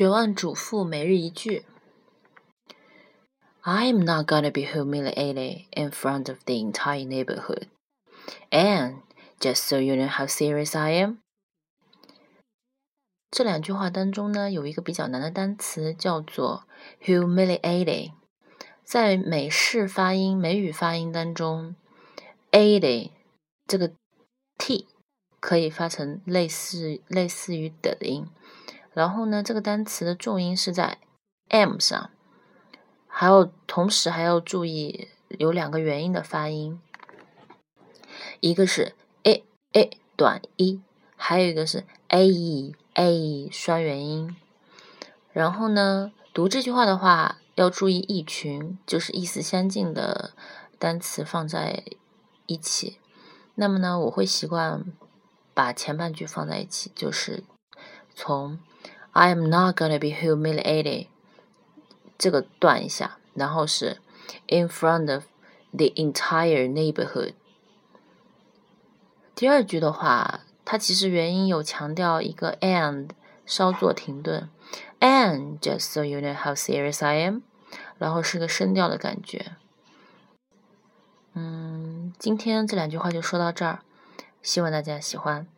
绝望主妇每日一句：I'm not gonna be humiliated in front of the entire neighborhood. And just so you know how serious I am. 这两句话当中呢，有一个比较难的单词叫做 humiliated。在美式发音、美语发音当中，a 这个 t 可以发成类似类似于的音。然后呢，这个单词的重音是在 m 上，还有同时还要注意有两个元音的发音，一个是 a a 短一，还有一个是 a e a 双元音。然后呢，读这句话的话要注意异群，就是意思相近的单词放在一起。那么呢，我会习惯把前半句放在一起，就是从。I am not gonna be humiliated。这个断一下，然后是 in front of the entire neighborhood。第二句的话，它其实原因有强调一个 and，稍作停顿，and just so you know how serious I am，然后是个声调的感觉。嗯，今天这两句话就说到这儿，希望大家喜欢。